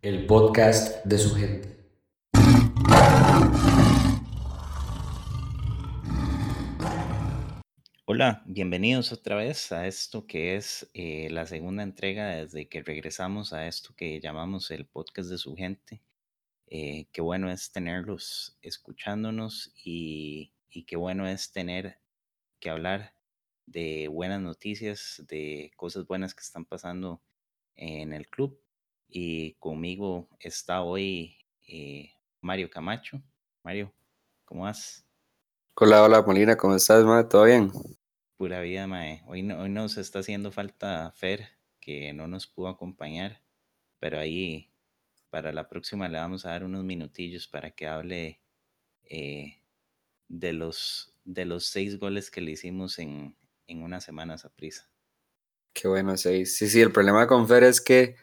el podcast de su gente. Hola, bienvenidos otra vez a esto que es eh, la segunda entrega desde que regresamos a esto que llamamos el podcast de su gente. Eh, qué bueno es tenerlos escuchándonos y, y qué bueno es tener que hablar de buenas noticias, de cosas buenas que están pasando en el club. Y conmigo está hoy eh, Mario Camacho. Mario, ¿cómo vas? Hola, hola Molina, ¿cómo estás, ma? ¿Todo bien? Pura vida, mae. Hoy, no, hoy nos está haciendo falta Fer, que no nos pudo acompañar, pero ahí para la próxima le vamos a dar unos minutillos para que hable eh, de, los, de los seis goles que le hicimos en, en unas semanas a prisa. Qué bueno, sí. Sí, sí, el problema con Fer es que,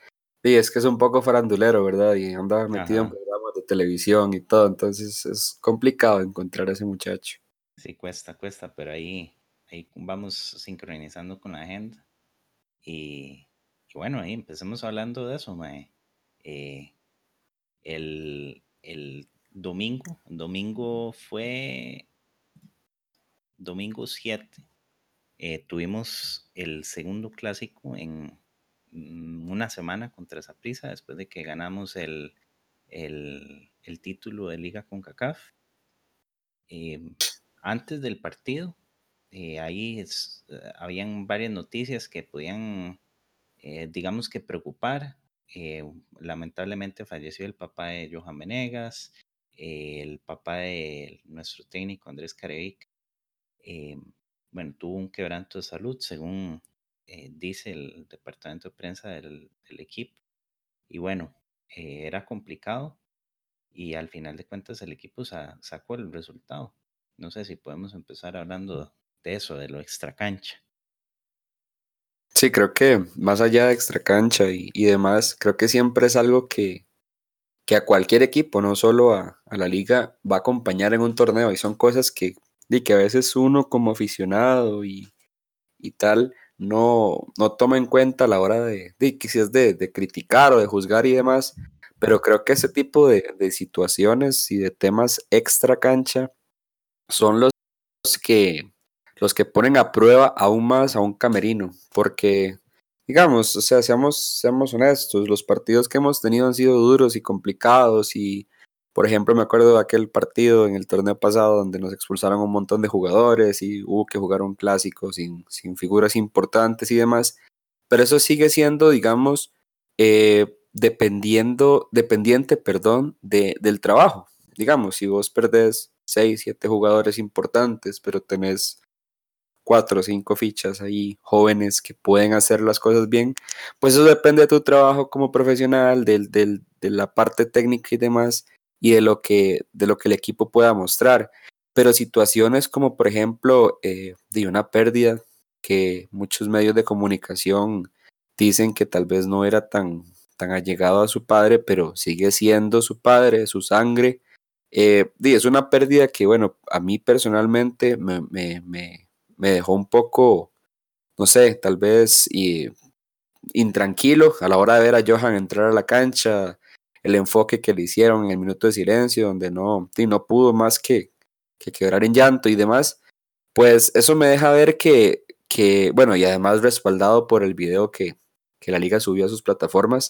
sí, es que es un poco farandulero, ¿verdad? Y anda metido en programas de televisión y todo, entonces es complicado encontrar a ese muchacho. Sí, cuesta, cuesta, pero ahí, ahí vamos sincronizando con la agenda. Y, y bueno, ahí empecemos hablando de eso, mae. Eh, el, el domingo, domingo fue domingo 7. eh, tuvimos el segundo clásico en una semana contra Saprissa después de que ganamos el, el, título de Liga con CACAF. Eh, antes del partido, eh, ahí eh, habían varias noticias que podían, eh, digamos que preocupar. Lamentablemente falleció el papá de Johan Venegas, el papá de nuestro técnico Andrés Carevic. bueno, tuvo un quebranto de salud, según eh, dice el departamento de prensa del, equipo. Y bueno, eh, era complicado y al final de cuentas el equipo sa- sacó el resultado. No sé si podemos empezar hablando de eso, de lo extracancha. Sí, creo que más allá de extracancha y, y demás, creo que siempre es algo que, que a cualquier equipo, no solo a, la liga, va a acompañar en un torneo y son cosas que, di, que a veces uno como aficionado y, y tal no, no toma en cuenta a la hora de, de de, de criticar o de juzgar y demás, pero creo que ese tipo de, de situaciones y de temas extra cancha son los que, los que ponen a prueba aún más a un camerino, porque, digamos, o sea, seamos, seamos honestos, los partidos que hemos tenido han sido duros y complicados y, por ejemplo, me acuerdo de aquel partido en el torneo pasado donde nos expulsaron un montón de jugadores y hubo que jugar un clásico sin, sin figuras importantes y demás, pero eso sigue siendo, digamos, eh, dependiendo, dependiente, perdón, de, del trabajo. Digamos, si vos perdés 6, 7 jugadores importantes, pero tenés cuatro o cinco fichas ahí jóvenes que pueden hacer las cosas bien, pues eso depende de tu trabajo como profesional, del, del, de la parte técnica y demás, y de lo que, de lo que el equipo pueda mostrar. Pero situaciones como, por ejemplo, eh, de una pérdida que muchos medios de comunicación dicen que tal vez no era tan, tan allegado a su padre, pero sigue siendo su padre, su sangre. Eh, es una pérdida que, bueno, a mí personalmente me, me, me, me dejó un poco, no sé, tal vez y, intranquilo a la hora de ver a Johan entrar a la cancha, el enfoque que le hicieron en el minuto de silencio, donde no, y no pudo más que, que quebrar en llanto y demás, pues eso me deja ver que, que bueno, y además respaldado por el video que, que la liga subió a sus plataformas,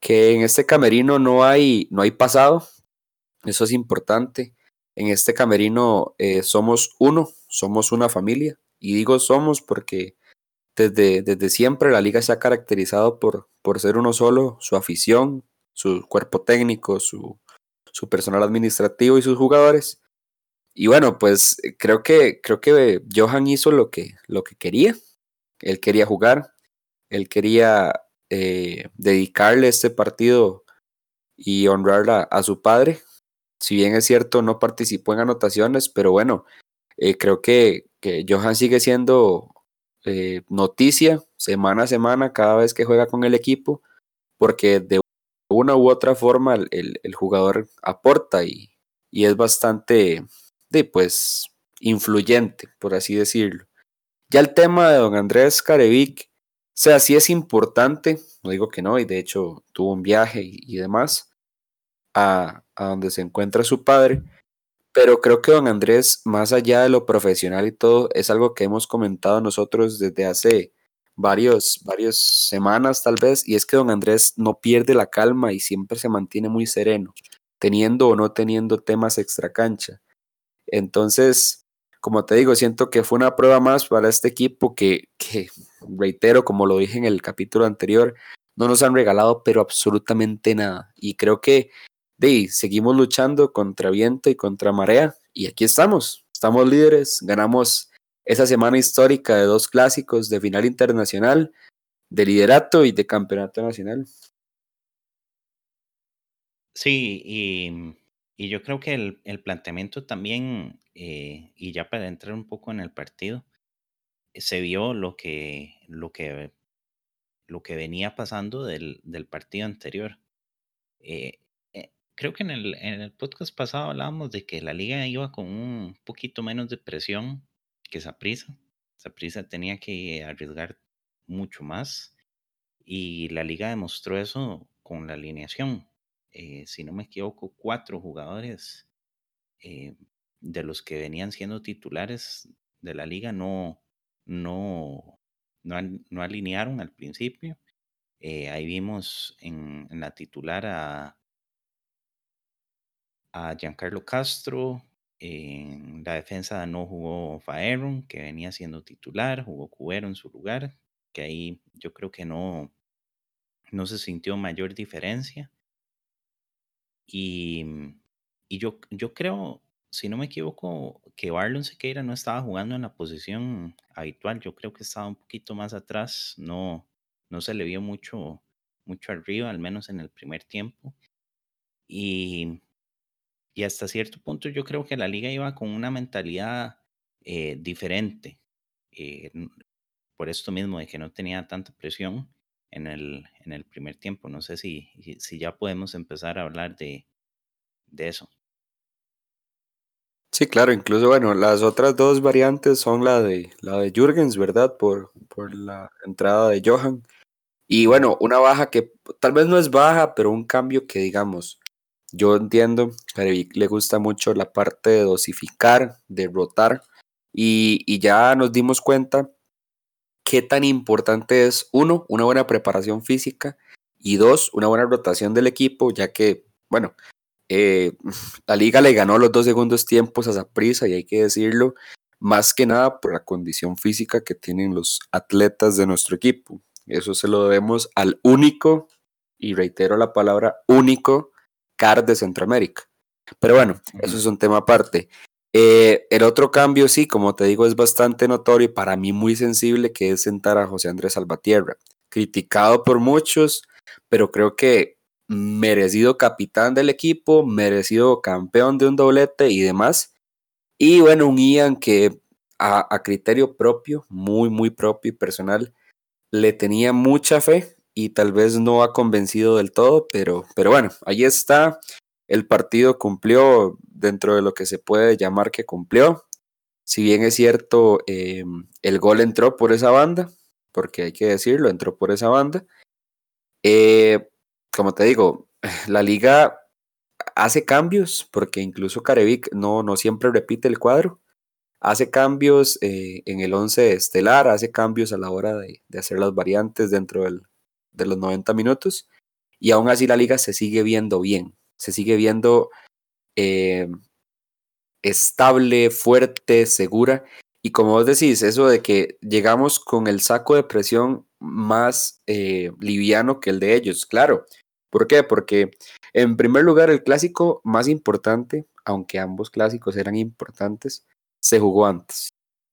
que en este camerino no hay, no hay pasado, eso es importante. En este camerino eh, somos uno, somos una familia. Y digo somos porque desde, desde siempre la liga se ha caracterizado por, por ser uno solo, su afición, su cuerpo técnico, su, su personal administrativo y sus jugadores. Y bueno, pues creo que, creo que Johan hizo lo que, lo que quería. Él quería jugar, él quería eh, dedicarle este partido y honrar a, a su padre, si bien es cierto, no participó en anotaciones, pero bueno, eh, creo que, que, Johan sigue siendo eh, noticia semana a semana cada vez que juega con el equipo, porque de una u otra forma el, el, jugador aporta y, y, es bastante, de, pues, influyente, por así decirlo. Ya el tema de don Andrés Carevic, sea, sí es importante, no digo que no, y de hecho tuvo un viaje y, demás a, a donde se encuentra su padre, pero creo que don Andrés, más allá de lo profesional y todo, es algo que hemos comentado nosotros desde hace varios, varias semanas tal vez, y es que don Andrés no pierde la calma y siempre se mantiene muy sereno, teniendo o no teniendo temas extra cancha. Entonces, como te digo, siento que fue una prueba más para este equipo que, que reitero, como lo dije en el capítulo anterior, no nos han regalado pero absolutamente nada. Y creo que de seguimos luchando contra viento y contra marea y aquí estamos, estamos líderes, ganamos esa semana histórica de dos clásicos de final internacional, de liderato y de campeonato nacional. Sí, y, y yo creo que el, el planteamiento también, eh, y ya para entrar un poco en el partido, se vio lo que, lo que, lo que venía pasando del, del partido anterior. Eh, creo que en el, en el podcast pasado hablábamos de que la liga iba con un poquito menos de presión que Saprisa. Saprisa tenía que arriesgar mucho más y la liga demostró eso con la alineación. Eh, si no me equivoco, cuatro jugadores eh, de los que venían siendo titulares de la liga no, no, no, alinearon al principio. Eh, ahí vimos en, la titular a Giancarlo Castro. En la defensa no jugó Faeron, que venía siendo titular, jugó Cubero en su lugar, que ahí yo creo que no, no se sintió mayor diferencia. Y, y yo, yo creo, si no me equivoco, que Barlon Sequeira no estaba jugando en la posición habitual. Yo creo que estaba un poquito más atrás. No, no se le vio mucho, mucho arriba, al menos en el primer tiempo. Y, y hasta cierto punto yo creo que la liga iba con una mentalidad eh, diferente. Eh, por esto mismo de que no tenía tanta presión en el, en el primer tiempo. No sé si, si ya podemos empezar a hablar de, de eso. Sí, claro, incluso bueno, las otras dos variantes son la de la de Jürgens, ¿verdad? Por, por la entrada de Johan. Y bueno, una baja que tal vez no es baja, pero un cambio que digamos, yo entiendo, a le gusta mucho la parte de dosificar, de rotar, y, ya nos dimos cuenta qué tan importante es, uno, una buena preparación física, y dos, una buena rotación del equipo, ya que, bueno, eh, la liga le ganó los dos segundos tiempos a Zaprisa, y hay que decirlo, más que nada por la condición física que tienen los atletas de nuestro equipo. Eso se lo debemos al único, y reitero la palabra único, CAR de Centroamérica. Pero bueno, eso es un tema aparte. Eh, el otro cambio, sí, como te digo, es bastante notorio y para mí muy sensible, que es sentar a José Andrés Salvatierra. Criticado por muchos, pero creo que merecido capitán del equipo, merecido campeón de un doblete y demás. Y bueno, un Ian que a, a criterio propio, muy, muy propio y personal, le tenía mucha fe y tal vez no ha convencido del todo, pero, pero bueno, ahí está. El partido cumplió dentro de lo que se puede llamar que cumplió. Si bien es cierto, eh, el gol entró por esa banda, porque hay que decirlo, entró por esa banda. Eh, como te digo, la liga hace cambios, porque incluso Carevic no, no siempre repite el cuadro. Hace cambios eh, en el 11 estelar, hace cambios a la hora de hacer las variantes dentro del, de los 90 minutos y aún así la liga se sigue viendo bien, se sigue viendo eh, estable, fuerte, segura. Y como vos decís, eso de que llegamos con el saco de presión más eh, liviano que el de ellos, claro. ¿Por qué? Porque en primer lugar el clásico más importante, aunque ambos clásicos eran importantes, se jugó antes.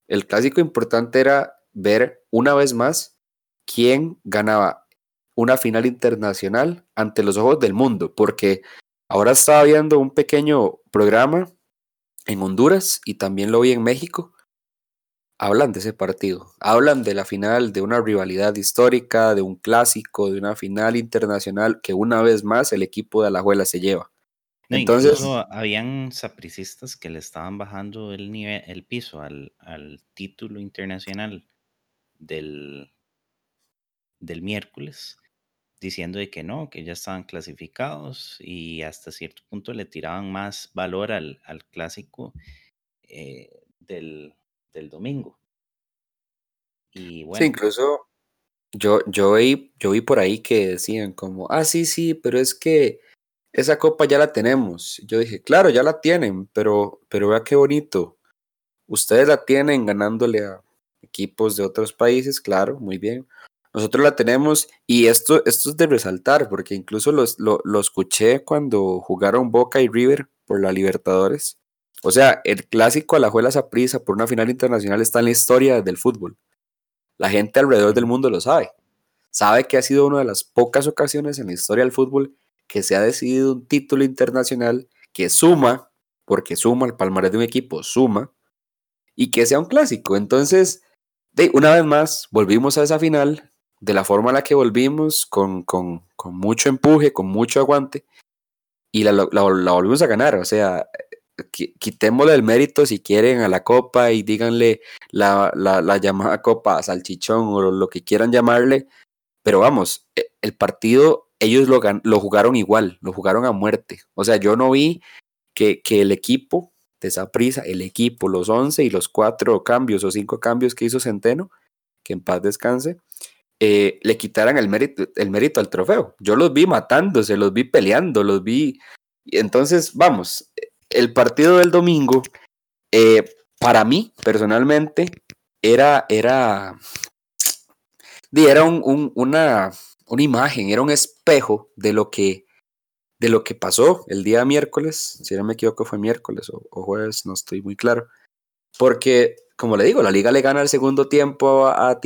El clásico importante era ver una vez más quién ganaba una final internacional ante los ojos del mundo, porque ahora estaba viendo un pequeño programa en Honduras y también lo vi en México. Hablan de ese partido, hablan de la final, de una rivalidad histórica, de un clásico, de una final internacional que una vez más el equipo de Alajuela se lleva. Entonces, habían sapricistas que le estaban bajando el nivel, el piso al, al título internacional del, del miércoles diciendo de que no, que ya estaban clasificados y hasta cierto punto le tiraban más valor al, al clásico eh, del, del, domingo. Y bueno. Sí, incluso yo, yo, vi, yo vi por ahí que decían como, ah, sí, sí, pero es que esa copa ya la tenemos. Yo dije, claro, ya la tienen, pero, pero vea qué bonito. Ustedes la tienen ganándole a equipos de otros países, claro, muy bien. Nosotros la tenemos y esto, esto es de resaltar, porque incluso los, lo, lo escuché cuando jugaron Boca y River por la Libertadores. O sea, el clásico a la Juela prisa por una final internacional está en la historia del fútbol. La gente alrededor del mundo lo sabe. Sabe que ha sido una de las pocas ocasiones en la historia del fútbol que se ha decidido un título internacional que suma, porque suma el palmarés de un equipo, suma, y que sea un clásico. Entonces, una vez más, volvimos a esa final de la forma en la que volvimos, con, con, con mucho empuje, con mucho aguante, y la, la, la, volvimos a ganar. O sea, quitémosle el mérito si quieren a la copa y díganle la, la llamada copa salchichón o lo, que quieran llamarle, pero vamos, e, el partido ellos lo, lo jugaron igual, lo jugaron a muerte. O sea, yo no vi que, que el equipo de esa prisa, el equipo, los 11 y los cuatro cambios o cinco cambios que hizo Centeno, que en paz descanse, eh, le quitaran el mérito, el mérito al trofeo. Yo los vi matándose, los vi peleando, los vi. Entonces, vamos, el partido del domingo, eh, para mí, personalmente, era, era, era un, un, una, una imagen, era un espejo de lo que de lo que pasó el día miércoles, si no me equivoco fue miércoles o, jueves, no estoy muy claro, porque como le digo, la liga le gana el segundo tiempo a, a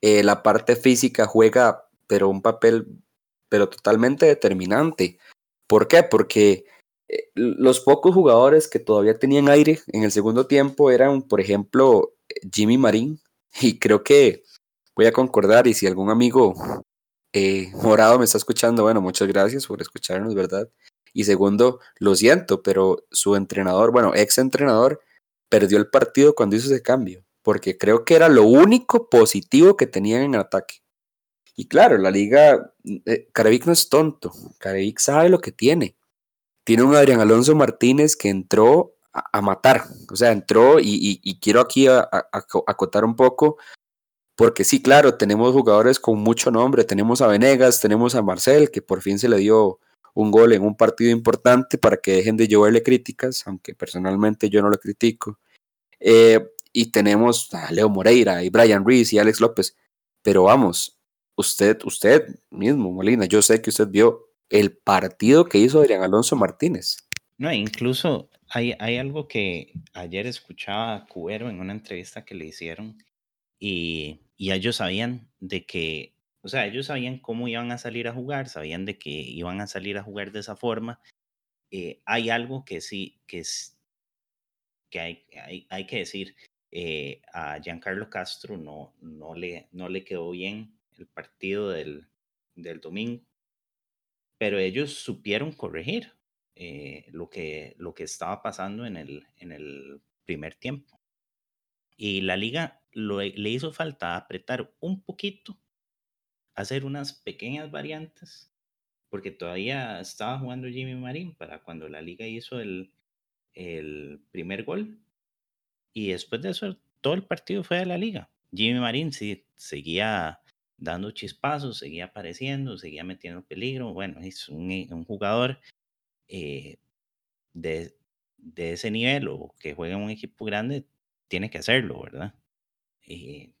eh, la parte física juega, pero un papel, pero totalmente determinante. ¿Por qué? Porque eh, los pocos jugadores que todavía tenían aire en el segundo tiempo eran, por ejemplo, Jimmy Marín, y creo que voy a concordar, y si algún amigo eh, morado me está escuchando, bueno, muchas gracias por escucharnos, ¿verdad? Y segundo, lo siento, pero su entrenador, bueno, ex entrenador, perdió el partido cuando hizo ese cambio porque creo que era lo único positivo que tenían en ataque. Y claro, la liga, eh, no es tonto, Carevic sabe lo que tiene. Tiene un Adrián Alonso Martínez que entró a, matar, o sea, entró y, quiero aquí acotar un poco, porque sí, claro, tenemos jugadores con mucho nombre, tenemos a Venegas, tenemos a Marcel, que por fin se le dio un gol en un partido importante para que dejen de llevarle críticas, aunque personalmente yo no lo critico. Eh, y tenemos a Leo Moreira y Brian Reese y Alex López. Pero vamos, usted, usted mismo, Molina, yo sé que usted vio el partido que hizo Adrián Alonso Martínez. No, incluso hay, hay algo que ayer escuchaba a Cubero en una entrevista que le hicieron y, y ellos sabían de que, o sea, ellos sabían cómo iban a salir a jugar, sabían de que iban a salir a jugar de esa forma. Eh, hay algo que sí, que, es, que hay, hay, hay que decir, eh, a Giancarlo Castro no, no, le, no le quedó bien el partido del, del domingo, pero ellos supieron corregir eh, lo, que, lo que estaba pasando en el, en el primer tiempo. Y la liga le hizo falta apretar un poquito, hacer unas pequeñas variantes, porque todavía estaba jugando Jimmy Marín para cuando la liga hizo el, el primer gol y después de eso, todo el partido fue de la liga. Jimmy Marín sí seguía dando chispazos, seguía apareciendo, seguía metiendo peligro. Bueno, es un, eh, jugador eh, de, de, ese nivel o que juega en un equipo grande, tiene que hacerlo, ¿verdad? Eh,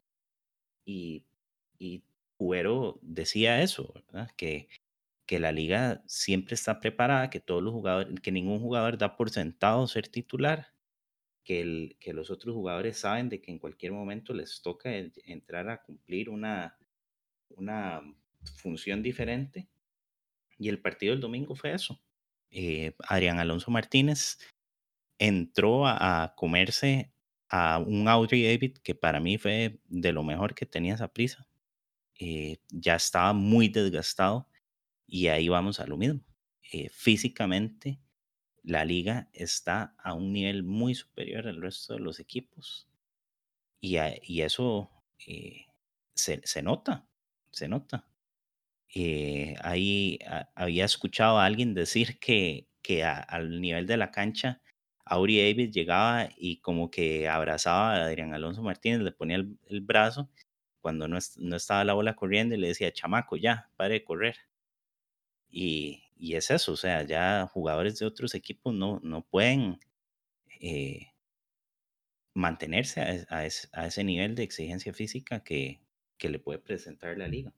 y, y Cuero decía eso, ¿verdad? Que, que la liga siempre está preparada, que todos los jugadores, que ningún jugador da por sentado ser titular que, los otros jugadores saben de que en cualquier momento les toca entrar a cumplir una, una función diferente. Y el partido del domingo fue eso. Eh, Adrián Alonso Martínez entró a, comerse a un Audrey David que para mí fue de lo mejor que tenía esa prisa. Eh, ya estaba muy desgastado y ahí vamos a lo mismo. Eh, físicamente la liga está a un nivel muy superior al resto de los equipos. Y, y eso eh, se, se nota, se nota. Eh, ahí había escuchado a alguien decir que, que al nivel de la cancha, Auri Davis llegaba y como que abrazaba a Adrián Alonso Martínez, le ponía el, brazo cuando no, no, estaba la bola corriendo y le decía, chamaco, ya, pare de correr. Y, y es eso, o sea, ya jugadores de otros equipos no, no pueden eh, mantenerse a, a, ese nivel de exigencia física que, que le puede presentar la liga.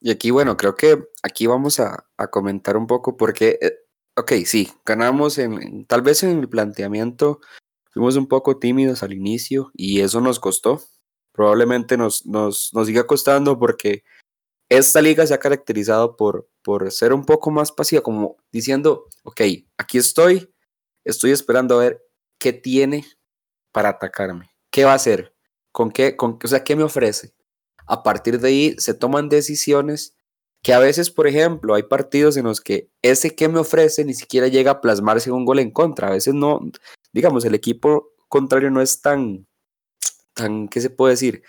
Y aquí, bueno, creo que aquí vamos a, a comentar un poco porque, eh, ok, sí, ganamos en, tal vez en el planteamiento, fuimos un poco tímidos al inicio y eso nos costó. Probablemente nos, nos, nos siga costando porque esta liga se ha caracterizado por, por ser un poco más pasiva, como diciendo, ok, aquí estoy, estoy esperando a ver qué tiene para atacarme, qué va a hacer, con qué, con, o sea, qué me ofrece a partir de ahí se toman decisiones que a veces, por ejemplo, hay partidos en los que ese que me ofrece ni siquiera llega a plasmarse en un gol en contra. A veces no, digamos, el equipo contrario no es tan, tan, ¿qué se puede decir?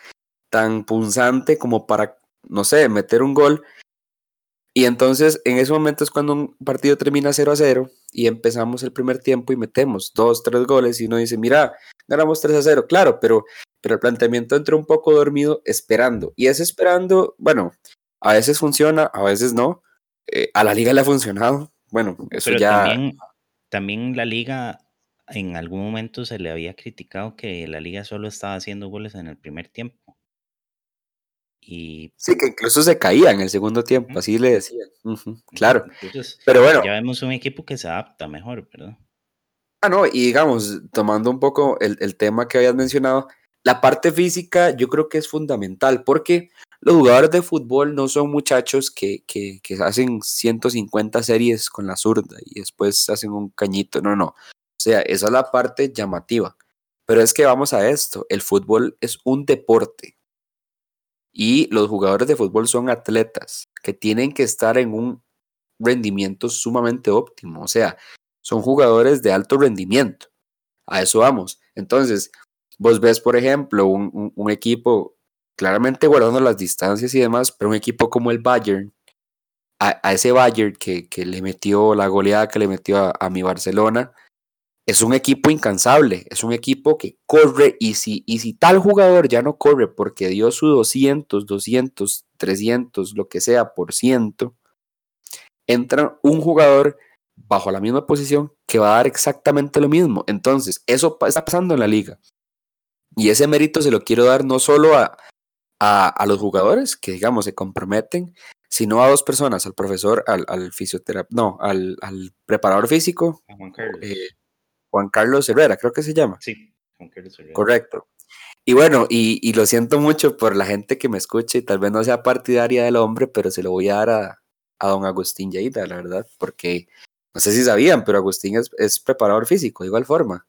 Tan punzante como para, no sé, meter un gol. Y entonces en ese momento es cuando un partido termina 0 a 0 y empezamos el primer tiempo y metemos dos, tres goles y uno dice, mira, ganamos 3 a 0, claro, pero pero el planteamiento entró un poco dormido esperando. Y ese esperando, bueno, a veces funciona, a veces no. Eh, a la liga le ha funcionado. Bueno, eso ya. También, también la liga, en algún momento se le había criticado que la liga solo estaba haciendo goles en el primer tiempo. Y... Sí, que incluso se caía en el segundo tiempo, así le decían. claro. Pero bueno. Ya vemos un equipo que se adapta mejor, ¿verdad? Ah, no, y digamos, tomando un poco el, el tema que habías mencionado, la parte física yo creo que es fundamental porque los jugadores de fútbol no son muchachos que, que, que hacen 150 series con la zurda y después hacen un cañito, no, no. O sea, esa es la parte llamativa. Pero es que vamos a esto, el fútbol es un deporte y los jugadores de fútbol son atletas que tienen que estar en un rendimiento sumamente óptimo, o sea, son jugadores de alto rendimiento. A eso vamos. Entonces, Vos ves, por ejemplo, un, equipo claramente guardando las distancias y demás, pero un equipo como el Bayern, a, ese Bayern que, le metió la goleada que le metió a, mi Barcelona, es un equipo incansable, es un equipo que corre y si, y si tal jugador ya no corre porque dio su 200, 200, 300, lo que sea por ciento, entra un jugador bajo la misma posición que va a dar exactamente lo mismo. Entonces, eso está pasando en la liga. Y ese mérito se lo quiero dar no solo a, a, los jugadores que, digamos, se comprometen, sino a dos personas, al profesor, al, al fisioterapeuta, no, al, al, preparador físico, Juan Carlos. Eh, Juan Carlos Herrera, creo que se llama. Sí, Juan Carlos Herrera. Correcto. Y bueno, y, y, lo siento mucho por la gente que me escuche, tal vez no sea partidaria del hombre, pero se lo voy a dar a, a don Agustín Yaida, la verdad, porque no sé si sabían, pero Agustín es, es preparador físico, de igual forma.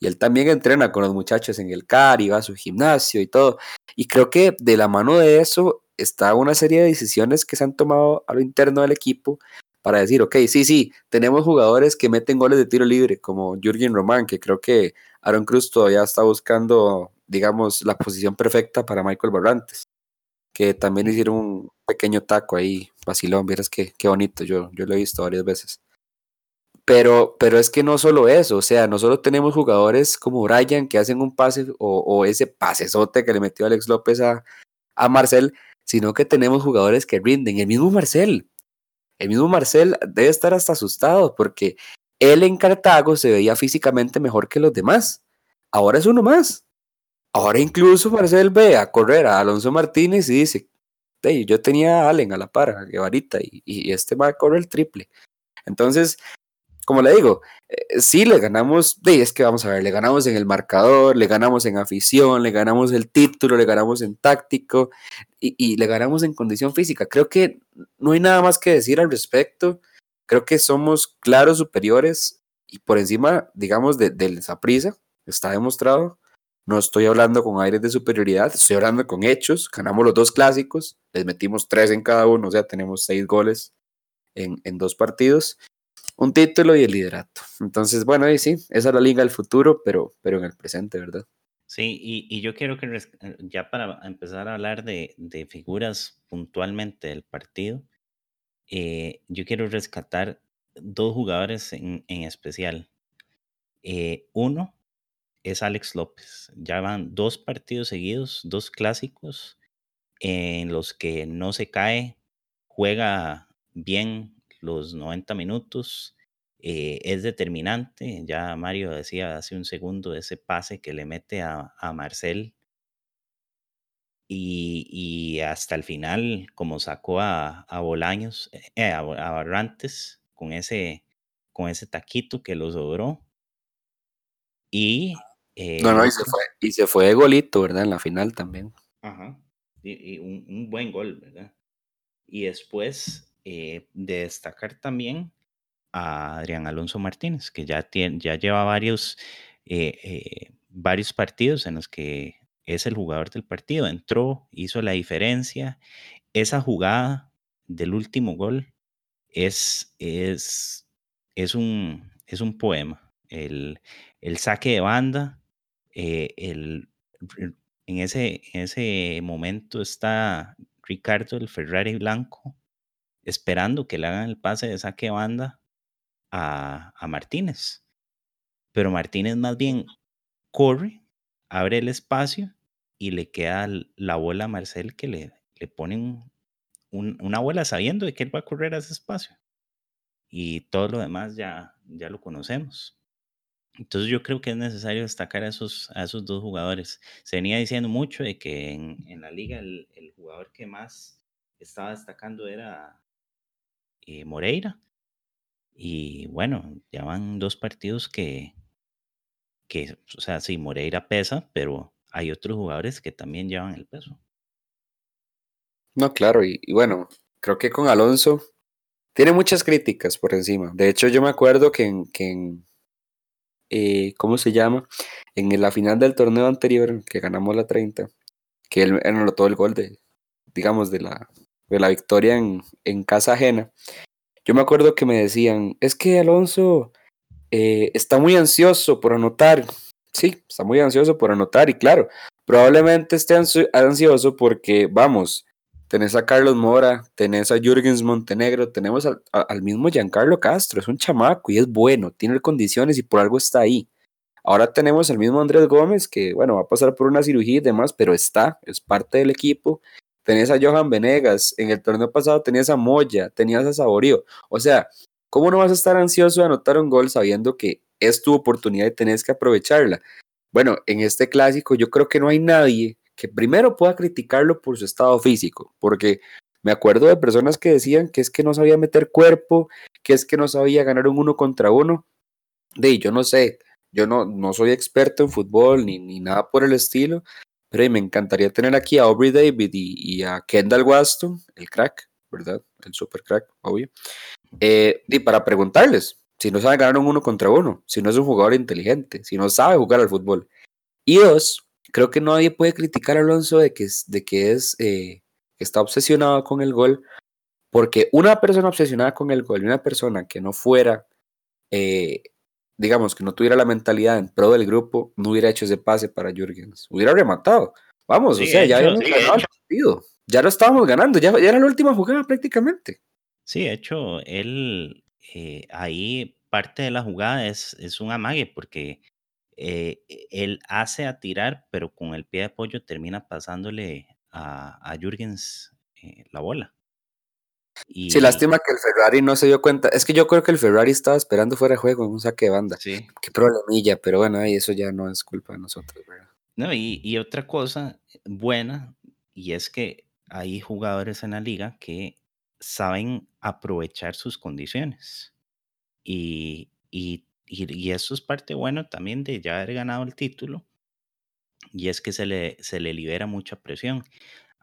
Y él también entrena con los muchachos en el CAR y va a su gimnasio y todo. Y creo que de la mano de eso está una serie de decisiones que se han tomado a lo interno del equipo para decir, ok, sí, sí, tenemos jugadores que meten goles de tiro libre, como Jürgen Román, que creo que Aaron Cruz todavía está buscando, digamos, la posición perfecta para Michael Barrantes, que también hicieron un pequeño taco ahí, vacilón, vieras qué, qué bonito, yo, yo lo he visto varias veces. Pero, pero es que no solo eso, o sea, no solo tenemos jugadores como Brian que hacen un pase o, ese pasesote que le metió Alex López a, a Marcel, sino que tenemos jugadores que rinden. El mismo Marcel, el mismo Marcel debe estar hasta asustado porque él en Cartago se veía físicamente mejor que los demás. Ahora es uno más. Ahora incluso Marcel ve a correr a Alonso Martínez y dice, hey, yo tenía a Allen a la par, a Guevarita, y, y este va a correr el triple. Entonces, como le digo, eh, sí le ganamos, es que vamos a ver, le ganamos en el marcador, le ganamos en afición, le ganamos el título, le ganamos en táctico y, le ganamos en condición física. Creo que no hay nada más que decir al respecto. Creo que somos claros superiores y por encima, digamos, de, de esa prisa, está demostrado. No estoy hablando con aires de superioridad, estoy hablando con hechos. Ganamos los dos clásicos, les metimos tres en cada uno, o sea, tenemos seis goles en, en dos partidos un título y el liderato. Entonces, bueno, ahí sí, esa es la liga del futuro, pero, pero en el presente, ¿verdad? Sí, y, y yo quiero que ya para empezar a hablar de, de figuras puntualmente del partido, eh, yo quiero rescatar dos jugadores en, en especial. Eh, uno es Alex López. Ya van dos partidos seguidos, dos clásicos en los que no se cae, juega bien los 90 minutos, eh, es determinante. Ya Mario decía hace un segundo ese pase que le mete a, a Marcel y, y hasta el final, como sacó a, a Bolaños, eh, a, Bo- a Barrantes con ese, con ese taquito que lo sobró. Y eh, No, no, y se fue, y se fue de golito, ¿verdad? En la final también. ajá, y, y un, un buen gol, ¿verdad? Y después eh, de destacar también a Adrián Alonso Martínez, que ya, tiene, ya lleva varios, eh, eh, varios partidos en los que es el jugador del partido. Entró, hizo la diferencia. Esa jugada del último gol es, es, es, un, es un poema. El, el saque de banda, el, en, ese, en ese momento está Ricardo, el Ferrari blanco, esperando que le hagan el pase de saque banda a, a Martínez. Pero Martínez más bien corre, abre el espacio y le queda la bola a Marcel que le, le pone un- un- una bola sabiendo de que él va a correr a ese espacio. Y todo lo demás ya, ya lo conocemos. Entonces yo creo que es necesario destacar a esos, esos dos jugadores. Se venía diciendo mucho de que en, en la liga el, el jugador que más estaba destacando era eh, Moreira. Y bueno, ya van dos partidos que, que, o sea, sí, Moreira pesa, pero hay otros jugadores que también llevan el peso. No, claro, y, y bueno, creo que con Alonso tiene muchas críticas por encima. De hecho, yo me acuerdo que en, que en eh, ¿cómo se llama? En la final del torneo anterior, que ganamos la 30, que él, él anotó el gol de, digamos, de la, de la victoria en, en casa ajena. Yo me acuerdo que me decían, es que Alonso eh, está muy ansioso por anotar. Sí, está muy ansioso por anotar y claro, probablemente esté ansio- ansioso porque, vamos, tenés a Carlos Mora, tenés a Jürgens Montenegro, tenemos al, a- al mismo Giancarlo Castro, es un chamaco y es bueno, tiene condiciones y por algo está ahí. Ahora tenemos al mismo Andrés Gómez que, bueno, va a pasar por una cirugía y demás, pero está, es parte del equipo. Tenés a Johan Venegas, en el torneo pasado tenías a Moya, tenías a Saborío. O sea, ¿cómo no vas a estar ansioso de anotar un gol sabiendo que es tu oportunidad y tenés que aprovecharla? Bueno, en este clásico yo creo que no hay nadie que primero pueda criticarlo por su estado físico, porque me acuerdo de personas que decían que es que no sabía meter cuerpo, que es que no sabía ganar un uno contra uno. De yo no sé, yo no, no soy experto en fútbol ni, ni nada por el estilo, pero me encantaría tener aquí a Aubrey David y, a Kendall Waston, el crack, ¿verdad? El super crack, obvio. Eh, y para preguntarles si no sabe ganar un uno contra uno, si no es un jugador inteligente, si no sabe jugar al fútbol. Y dos, creo que nadie puede criticar a Alonso de que de que es eh, está obsesionado con el gol, porque una persona obsesionada con el gol y una persona que no fuera, eh, digamos, que no tuviera la mentalidad en pro del grupo, no hubiera hecho ese pase para Jürgens, hubiera rematado. Vamos, Sí, o sea, ya habíamos sí, ganado el partido, ya lo estábamos ganando, ya, ya era la última jugada prácticamente. Sí, de hecho, él eh, ahí parte de la jugada es, es un amague porque eh, él hace a tirar, pero con el pie de pollo termina pasándole a, a Jürgens eh, la bola. Sí, Y lástima que el Ferrari no se dio cuenta. Es que yo creo que el Ferrari estaba esperando fuera de juego un saque de banda. sí, Qué problemilla, pero bueno, eso ya no es culpa de nosotros, ¿verdad? no, y, y otra cosa buena, y es que hay jugadores en la liga que saben aprovechar sus condiciones. Y, y, y, y eso es parte bueno también de ya haber ganado el título, y es que se le, se le libera mucha presión.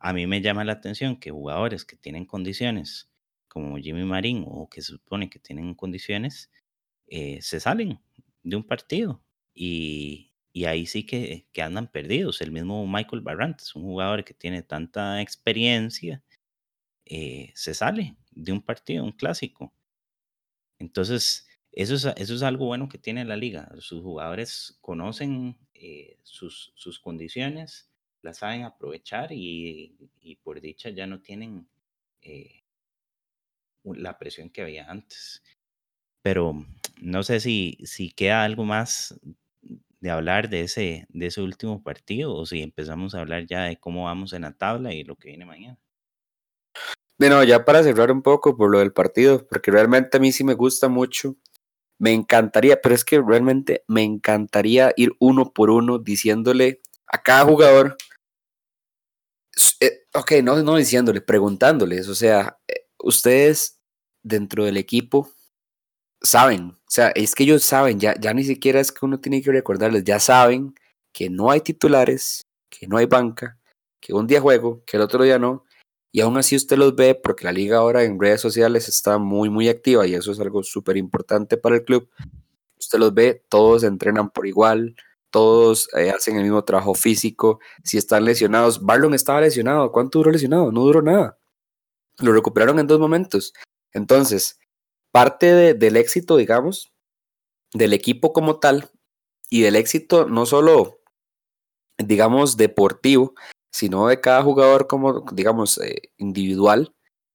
A mí me llama la atención que jugadores que tienen condiciones, como Jimmy Marín, o que se supone que tienen condiciones, eh, se salen de un partido y, ahí sí que, andan perdidos. El mismo Michael Barrantes, un jugador que tiene tanta experiencia, eh, se sale de un partido, un clásico. Entonces, eso es, algo bueno que tiene la liga. Sus jugadores conocen eh, sus, condiciones, las saben aprovechar y, por dicha ya no tienen eh, la presión que había antes. Pero no sé si, si queda algo más de hablar de ese, de ese último partido o si empezamos a hablar ya de cómo vamos en la tabla y lo que viene mañana. Bueno, ya para cerrar un poco por lo del partido, porque realmente a mí sí me gusta mucho. Me encantaría, pero es que realmente me encantaría ir uno por uno diciéndole a cada jugador, eh, ok, no, no diciéndole, preguntándoles, o sea, eh, ustedes dentro del equipo saben, o sea, es que ellos saben, ya, ya ni siquiera es que uno tiene que recordarles, ya saben que no hay titulares, que no hay banca, que un día juego, que el otro día no, y aún así usted los ve porque la liga ahora en redes sociales está muy, muy activa y eso es algo súper importante para el club. Usted los ve, todos entrenan por igual, todos eh, hacen el mismo trabajo físico, si están lesionados, Barlon estaba lesionado, ¿cuánto duró lesionado? No duró nada. Lo recuperaron en dos momentos. Entonces, parte del éxito, digamos, del equipo como tal y del éxito no solo, digamos, deportivo, sino de cada jugador como, digamos, eh, individual,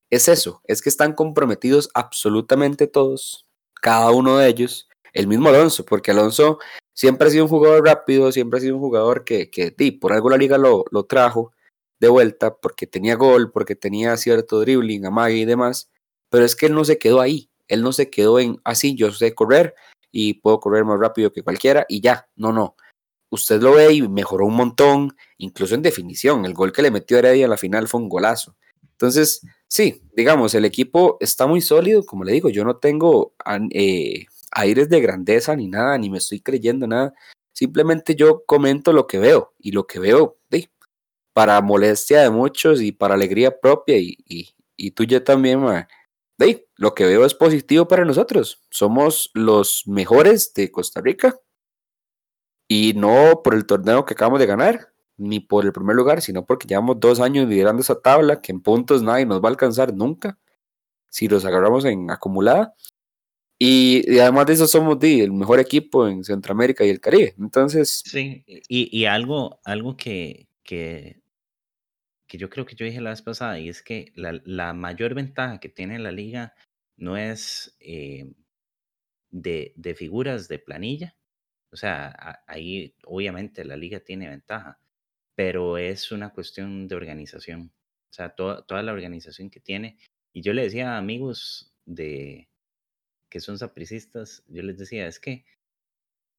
es eso, es que están comprometidos absolutamente todos, cada uno de ellos, el mismo Alonso, porque Alonso siempre ha sido un jugador rápido, siempre ha sido un jugador que, que por algo la liga lo, lo trajo de vuelta, porque tenía gol, porque tenía cierto dribbling, amague y demás, pero es que él no se quedó ahí, él no se quedó en así, ah, yo sé correr y puedo correr más rápido que cualquiera y ya, no, no. Usted lo ve y mejoró un montón, incluso en definición. El gol que le metió Heredia en la final fue un golazo. Entonces, sí, digamos, el equipo está muy sólido, como le digo, yo no tengo eh, aires de grandeza ni nada, ni me estoy creyendo nada. Simplemente yo comento lo que veo y lo que veo, sí, para molestia de muchos y para alegría propia y, y, y tuya también, lo que veo es positivo para nosotros. Somos los mejores de Costa Rica. Y no por el torneo que acabamos de ganar, ni por el primer lugar, sino porque llevamos dos años liderando esa tabla, que en puntos nadie nos va a alcanzar nunca, si los agarramos en acumulada. Y, además de eso somos el mejor equipo en Centroamérica y el Caribe. Entonces... Sí, y, y algo, algo que, que yo creo que yo dije la vez pasada, y es que la, mayor ventaja que tiene la liga no es eh, de, de, figuras de planilla, o sea, ahí obviamente la liga tiene ventaja, pero es una cuestión de organización, o sea, toda, toda la organización que tiene. Y yo le decía a amigos de que son sapricistas, yo les decía, es que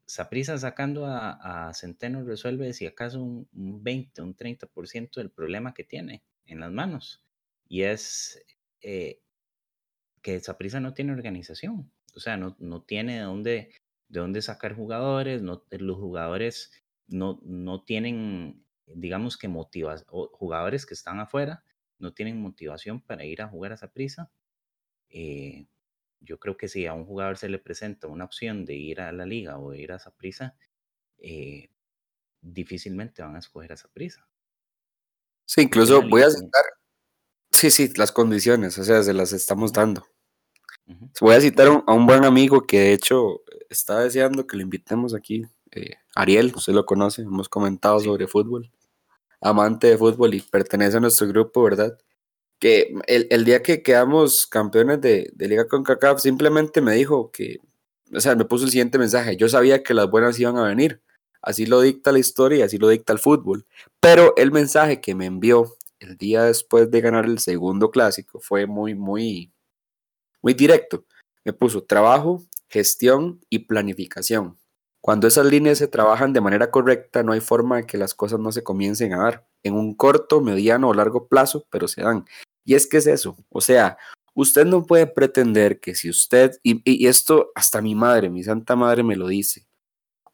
Saprisa sacando a, Centeno resuelve si acaso un, 20, un 30% del problema que tiene en las manos. Y es eh, que Saprisa no tiene organización. O sea, no, no tiene de dónde, de dónde sacar jugadores, no, los jugadores no, no tienen, digamos que motivas, jugadores que están afuera no tienen motivación para ir a jugar a Saprisa. Eh, yo creo que si a un jugador se le presenta una opción de ir a la liga o de ir a esa prisa, eh, difícilmente van a escoger a esa prisa. Sí, incluso voy a citar, sí, sí, las condiciones, o sea, se las estamos dando. Voy a citar a un buen amigo que de hecho está deseando que lo invitemos aquí, eh, Ariel, usted lo conoce, hemos comentado sobre fútbol, amante de fútbol y pertenece a nuestro grupo, ¿verdad? Que el, día que quedamos campeones de, de Liga con CACAF, simplemente me dijo que, o sea, me puso el siguiente mensaje, yo sabía que las buenas iban a venir, así lo dicta la historia, así lo dicta el fútbol, pero el mensaje que me envió el día después de ganar el segundo clásico fue muy, muy, muy directo. Me puso trabajo, gestión y planificación. Cuando esas líneas se trabajan de manera correcta, no hay forma de que las cosas no se comiencen a dar. En un corto, mediano o largo plazo, pero se dan. Y es que es eso, o sea, usted no puede pretender que si usted, y, esto hasta mi madre, mi santa madre me lo dice,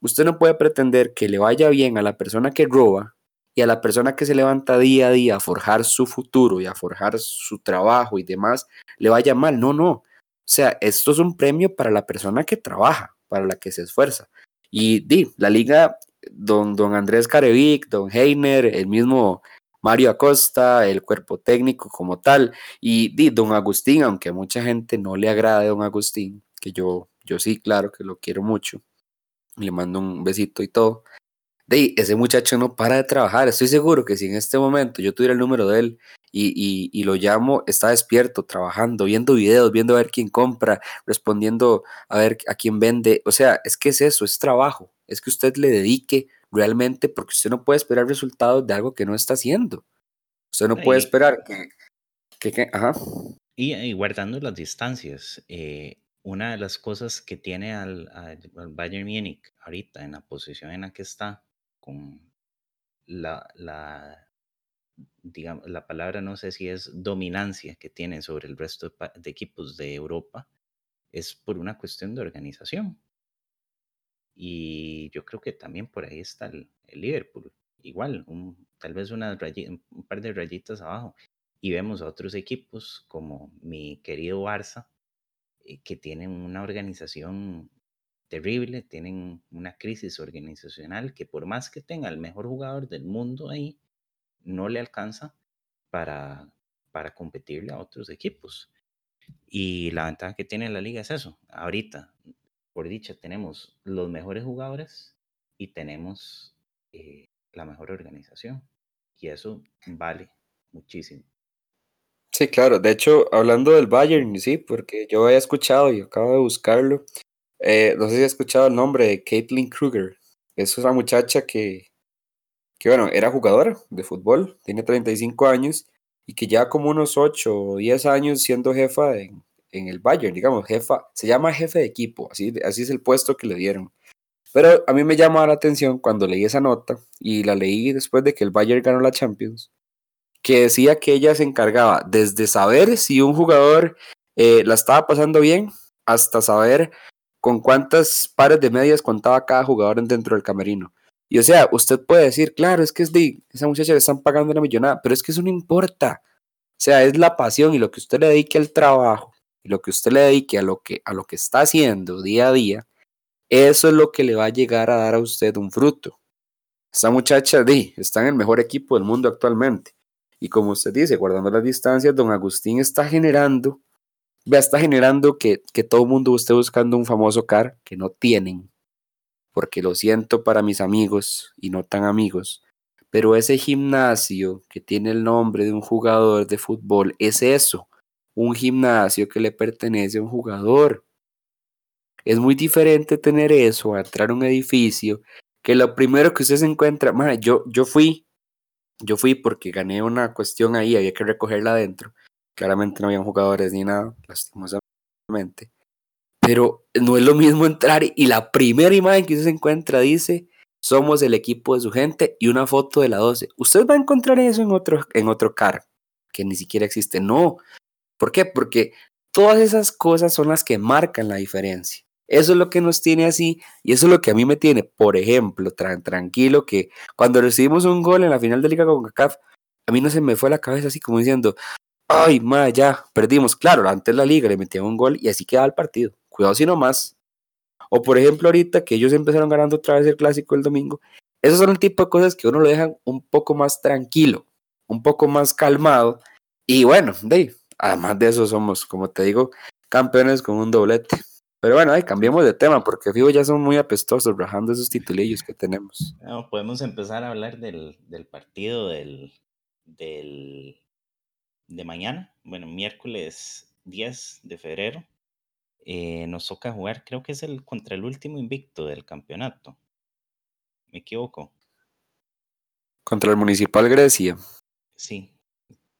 usted no puede pretender que le vaya bien a la persona que roba y a la persona que se levanta día a día a forjar su futuro y a forjar su trabajo y demás, le vaya mal. No, no. O sea, esto es un premio para la persona que trabaja, para la que se esfuerza. Y di, la liga, don, don Andrés Carevic, don Heiner, el mismo Mario Acosta, el cuerpo técnico como tal, y, don Agustín, aunque a mucha gente no le agrade don Agustín, que yo, yo sí, claro que lo quiero mucho. Le mando un besito y todo. De ese muchacho no para de trabajar. Estoy seguro que si en este momento yo tuviera el número de él y, y, lo llamo, está despierto, trabajando, viendo videos, viendo a ver quién compra, respondiendo a ver a quién vende. O sea, es que es eso, es trabajo. Es que usted le dedique realmente, porque usted no puede esperar resultados de algo que no está haciendo. Usted no puede esperar que, que, ajá. Y, guardando las distancias, eh, una de las cosas que tiene al, al, Bayern Múnich ahorita en la posición en la que está, con la, la digamos, la palabra no sé si es dominancia que tienen sobre el resto de, equipos de Europa, es por una cuestión de organización. Y yo creo que también por ahí está el, Liverpool. Igual, un, tal vez una un par de rayitas abajo. Y vemos a otros equipos como mi querido Barça, eh, que tienen una organización terrible, tienen una crisis organizacional que por más que tenga el mejor jugador del mundo ahí, no le alcanza para, para competirle a otros equipos. Y la ventaja que tiene la liga es eso. Ahorita, por dicha, tenemos los mejores jugadores y tenemos eh, la mejor organización. Y eso vale muchísimo. Sí, claro. De hecho, hablando del Bayern, sí, porque yo he escuchado y acabo de buscarlo. Eh, no sé si he escuchado el nombre de Caitlin Kruger. Es una muchacha que, que, bueno, era jugadora de fútbol, tiene 35 años y que ya como unos 8 o 10 años siendo jefa en, en, el Bayern, digamos, jefa, se llama jefe de equipo, así, así es el puesto que le dieron. Pero a mí me llamó la atención cuando leí esa nota y la leí después de que el Bayern ganó la Champions, que decía que ella se encargaba desde saber si un jugador eh, la estaba pasando bien hasta saber con cuántas pares de medias contaba cada jugador dentro del camerino. Y o sea, usted puede decir, claro, es que es de esa muchacha le están pagando una millonada, pero es que eso no importa. O sea, es la pasión y lo que usted le dedique al trabajo y lo que usted le dedique a lo que, a lo que está haciendo día a día, eso es lo que le va a llegar a dar a usted un fruto. Esa muchacha de, está en el mejor equipo del mundo actualmente. Y como usted dice, guardando las distancias, don Agustín está generando ya está generando que, que todo el mundo esté buscando un famoso car que no tienen. Porque lo siento para mis amigos y no tan amigos. Pero ese gimnasio que tiene el nombre de un jugador de fútbol es eso. Un gimnasio que le pertenece a un jugador. Es muy diferente tener eso a entrar a un edificio que lo primero que usted se encuentra, yo, yo fui, yo fui porque gané una cuestión ahí, había que recogerla adentro Claramente no habían jugadores ni nada, lastimosamente. Pero no es lo mismo entrar y la primera imagen que usted se encuentra dice, somos el equipo de su gente y una foto de la 12. Usted va a encontrar eso en otro, en otro car, que ni siquiera existe. No. ¿Por qué? Porque todas esas cosas son las que marcan la diferencia. Eso es lo que nos tiene así y eso es lo que a mí me tiene, por ejemplo, tranquilo que cuando recibimos un gol en la final de Liga con CACAF, a mí no se me fue la cabeza así como diciendo, ay, ma, ya, perdimos. Claro, antes la liga le metían un gol y así quedaba el partido. Cuidado si no más. O por ejemplo, ahorita que ellos empezaron ganando otra vez el clásico el domingo. Esos son el tipo de cosas que uno lo dejan un poco más tranquilo, un poco más calmado. Y bueno, de, además de eso somos, como te digo, campeones con un doblete. Pero bueno, ahí cambiemos de tema porque fijo ya son muy apestosos rajando esos titulillos que tenemos. No, podemos empezar a hablar del, del partido del, del de mañana, bueno, miércoles 10 de febrero, eh, nos toca jugar, creo que es el contra el último invicto del campeonato. ¿Me equivoco? Contra el Municipal Grecia. Sí,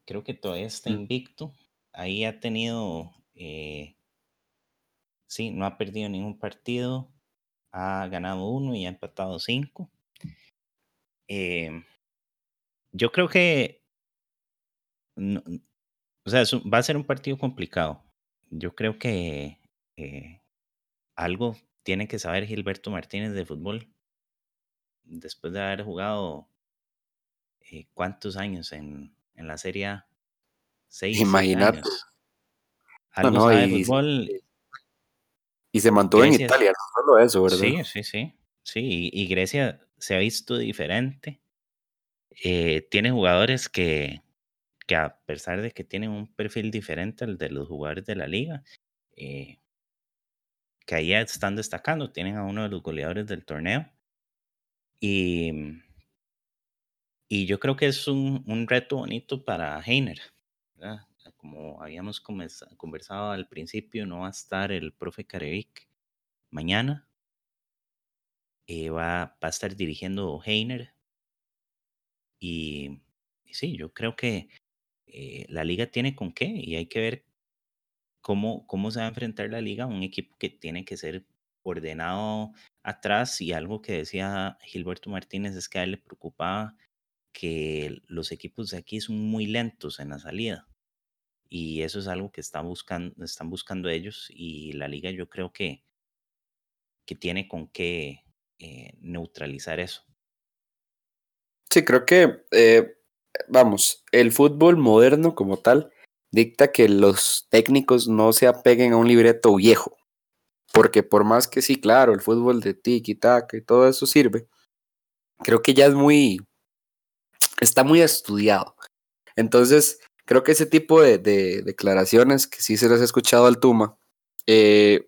creo que todavía está mm. invicto. Ahí ha tenido, eh, sí, no ha perdido ningún partido, ha ganado uno y ha empatado cinco. Eh, yo creo que o sea, va a ser un partido complicado. Yo creo que eh, algo tiene que saber Gilberto Martínez de fútbol. Después de haber jugado eh, cuántos años en, en, la Serie A. Seis, Imagínate. Algo sabe y, fútbol. Y se mantuvo en Italia, no solo eso, ¿verdad? Sí, sí, sí. Sí, y, Grecia se ha visto diferente. Eh, tiene jugadores que, que a pesar de que tienen un perfil diferente al de los jugadores de la liga, eh, que ahí están destacando. Tienen a uno de los goleadores del torneo. Y, y yo creo que es un, un reto bonito para Heiner. Como habíamos conversado al principio, no va a estar el profe Carevic mañana. Eh, va, a estar dirigiendo Heiner. Y, y sí, yo creo que eh, la liga tiene con qué y hay que ver cómo, cómo se va a enfrentar la liga a un equipo que tiene que ser ordenado atrás y algo que decía Gilberto Martínez es que a él le preocupaba que los equipos de aquí son muy lentos en la salida y eso es algo que están buscando, están buscando ellos y la liga yo creo que, que tiene con qué eh, neutralizar eso. Sí, creo que, eh, vamos, el fútbol moderno como tal dicta que los técnicos no se apeguen a un libreto viejo, porque por más que sí, claro, el fútbol de tiki taka y todo eso sirve, creo que ya es muy, está muy estudiado. Entonces, creo que ese tipo de, declaraciones que sí se les ha escuchado al Tuma, eh,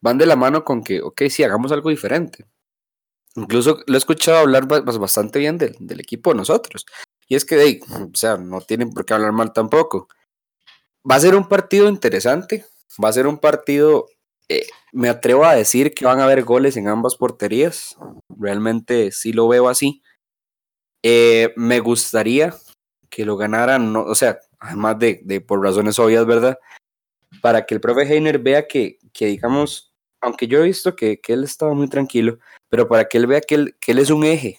van de la mano con que, ok, sí, hagamos algo diferente. Incluso lo he escuchado hablar bastante bien del, equipo de nosotros. Y es que, o sea, no tienen por qué hablar mal tampoco. Va a ser un partido interesante, va a ser un partido, eh, me atrevo a decir que van a haber goles en ambas porterías, realmente sí lo veo así. Eh, me gustaría que lo ganaran, no, o sea, además de, de, por razones obvias, ¿verdad? Para que el profe Heiner vea que, que digamos, aunque yo he visto que, que, él estaba muy tranquilo, pero para que él vea que él, que él es un eje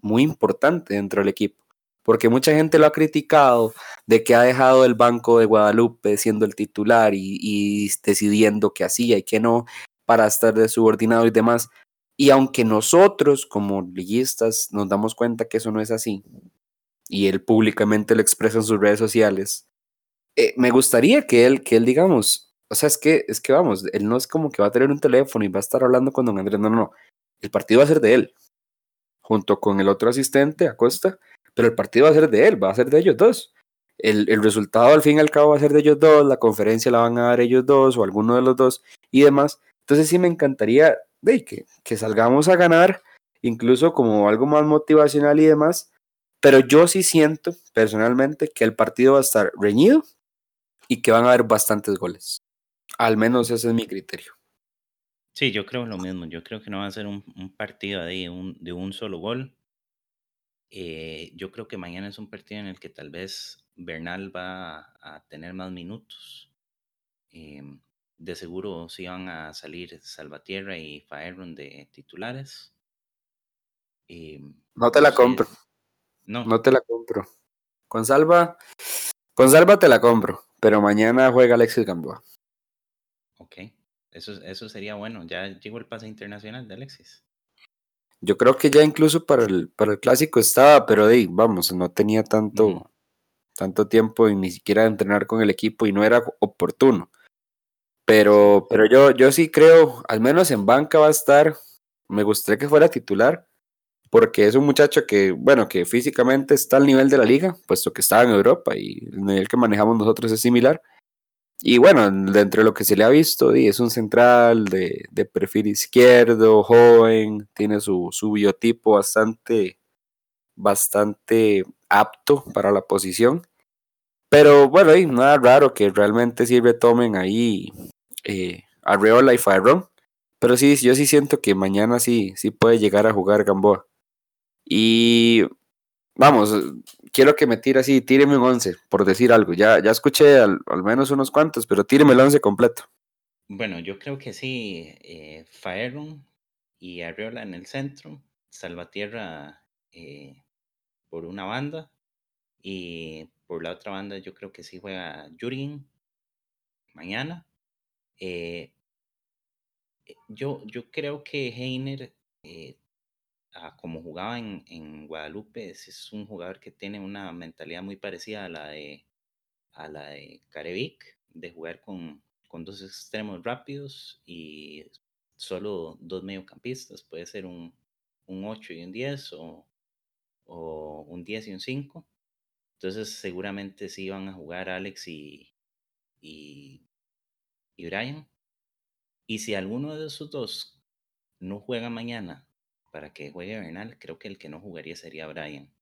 muy importante dentro del equipo porque mucha gente lo ha criticado de que ha dejado el banco de Guadalupe siendo el titular y, decidiendo qué hacía y qué no para estar de subordinado y demás. Y aunque nosotros como liguistas nos damos cuenta que eso no es así, y él públicamente lo expresa en sus redes sociales, eh, me gustaría que él, que él digamos, o sea, es que, es que vamos, él no es como que va a tener un teléfono y va a estar hablando con don Andrés, no, no, no, el partido va a ser de él, junto con el otro asistente, Acosta, pero el partido va a ser de él, va a ser de ellos dos. El, el, resultado al fin y al cabo va a ser de ellos dos, la conferencia la van a dar ellos dos o alguno de los dos y demás. Entonces sí me encantaría de, que, que salgamos a ganar, incluso como algo más motivacional y demás, pero yo sí siento personalmente que el partido va a estar reñido y que van a haber bastantes goles. Al menos ese es mi criterio. Sí, yo creo lo mismo. Yo creo que no va a ser un, un partido de un, de un solo gol. Eh, yo creo que mañana es un partido en el que tal vez Bernal va a, tener más minutos. Em, de seguro sí van a salir Salvatierra y Faerron de titulares. Em, no te la compro. No. No te la compro. Con Salva, con Salva te la compro, pero mañana juega Alexis Gamboa. Ok, eso, eso sería bueno. Ya llegó el pase internacional de Alexis. Yo creo que ya incluso para el, para el clásico estaba, pero hey, vamos, no tenía tanto, tanto tiempo y ni siquiera de entrenar con el equipo y no era oportuno. Pero, pero yo, yo sí creo, al menos en banca va a estar, me gustaría que fuera titular, porque es un muchacho que, bueno, que físicamente está al nivel de la liga, puesto que estaba en Europa y el nivel que manejamos nosotros es similar. Y bueno, dentro de lo que se le ha visto, es un central de, de perfil izquierdo, joven, tiene su, su, biotipo bastante, bastante apto para la posición. Pero bueno, hay nada raro que realmente sí retomen ahí eh, Arreola y Fireron. Pero sí, yo sí siento que mañana sí, sí puede llegar a jugar Gamboa. Y vamos, quiero que me tire así, tíreme un 11, por decir algo. Ya, ya escuché al, menos unos cuantos, pero tíreme el 11 completo. Bueno, yo creo que sí, eh, y Arriola en el centro, Salvatierra eh, por una banda y por la otra banda yo creo que sí juega Jurgen mañana. Eh, eh, yo, yo creo que Heiner eh, como jugaba en, en Guadalupe, es, un jugador que tiene una mentalidad muy parecida a la de, a la de de jugar con, con dos extremos rápidos y solo dos mediocampistas. Puede ser un, un 8 y un 10 o, o un 10 y un 5. Entonces seguramente sí van a jugar Alex y, y Brian. Y si alguno de esos dos no juega mañana para que juegue Bernal, creo que el que no jugaría sería Brian.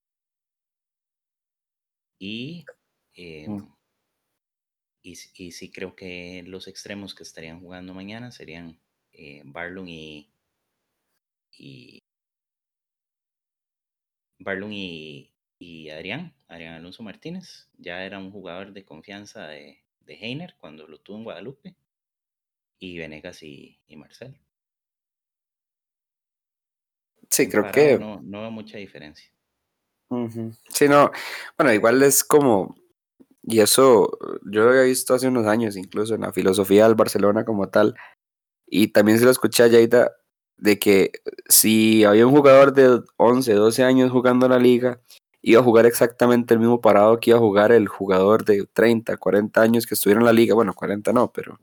Y, eh, Mm. y, sí creo que los extremos que estarían jugando mañana serían eh, Barlon y, y Barlon y, y Adrián, Adrián Alonso Martínez. Ya era un jugador de confianza de, de Heiner cuando lo tuvo en Guadalupe. Y Venegas y, y Marcel. Sí, creo parado que. no, no veo mucha diferencia. Ujú. Sí, no. Bueno, igual es como. Y eso yo lo había visto hace unos años, incluso en la filosofía del Barcelona como tal. Y también se lo escuché a Yaida de que si había un jugador de 11, 12 años jugando en la liga, iba a jugar exactamente el mismo parado que iba a jugar el jugador de 30, 40 años que estuviera en la liga. Bueno, 40 no, pero,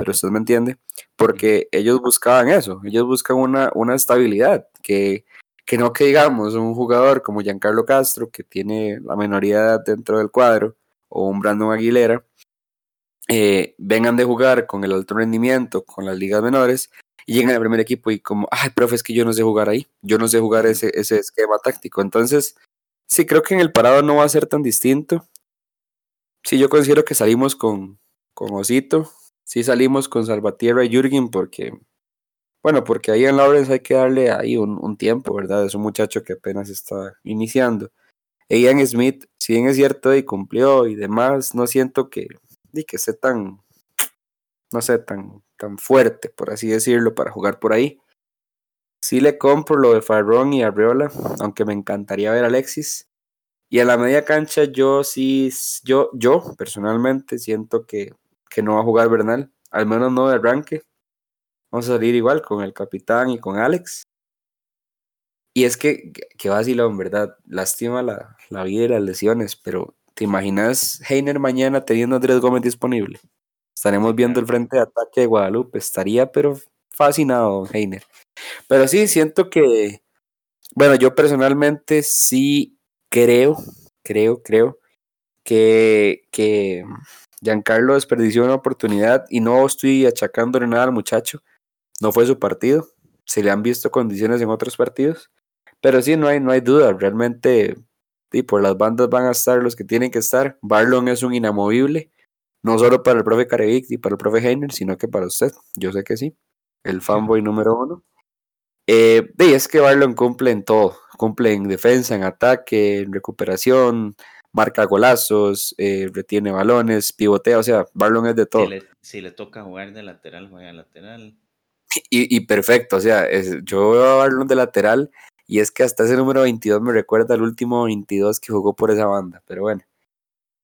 pero usted me entiende. Porque ellos buscaban eso, ellos buscan una, una estabilidad, que, que no que digamos un jugador como Giancarlo Castro, que tiene la edad dentro del cuadro, o un Brandon Aguilera, eh, vengan de jugar con el alto rendimiento, con las ligas menores, y llegan al primer equipo y como, ay, profe, es que yo no sé jugar ahí, yo no sé jugar ese, ese esquema táctico. Entonces, sí, creo que en el parado no va a ser tan distinto. Sí, yo considero que salimos con, con Osito, sí salimos con Salvatierra y Jürgen porque, bueno, porque ahí en Lawrence hay que darle ahí un, un tiempo, ¿verdad? Es un muchacho que apenas está iniciando. Ian Smith, si bien es cierto y cumplió y demás, no siento que, y que esté tan, no sé, tan, tan fuerte, por así decirlo, para jugar por ahí. Sí le compro lo de Farrón y Arreola, aunque me encantaría ver a Alexis. Y a la media cancha yo sí, yo, yo personalmente siento que, que no va a jugar Bernal, al menos no de arranque. Vamos a salir igual con el capitán y con Alex. Y es que, que vacilón, ¿verdad? Lástima la, la vida y las lesiones, pero ¿te imaginas Heiner mañana teniendo a Andrés Gómez disponible? Estaremos viendo el frente de ataque de Guadalupe. Estaría, pero fascinado, Heiner. Pero sí, Sí. siento que, bueno, yo personalmente sí creo, creo, creo que, que Giancarlo desperdició una oportunidad y no estoy achacándole nada al muchacho. No fue su partido. Se le han visto condiciones en otros partidos. Pero sí, no hay, no hay duda. Realmente, sí, por las bandas van a estar los que tienen que estar. Barlon es un inamovible. No solo para el profe Carevic y para el profe Heiner, sino que para usted. Yo sé que sí. El fanboy número uno. Eh, y es que Barlon cumple en todo. Cumple en defensa, en ataque, en recuperación, marca golazos, eh, retiene balones, pivotea. O sea, Barlon es de todo. Si le, si le toca jugar de lateral, juega de lateral. Y, y perfecto, o sea, es, yo veo a Barlon de lateral y es que hasta ese número 22 me recuerda al último 22 que jugó por esa banda, pero bueno.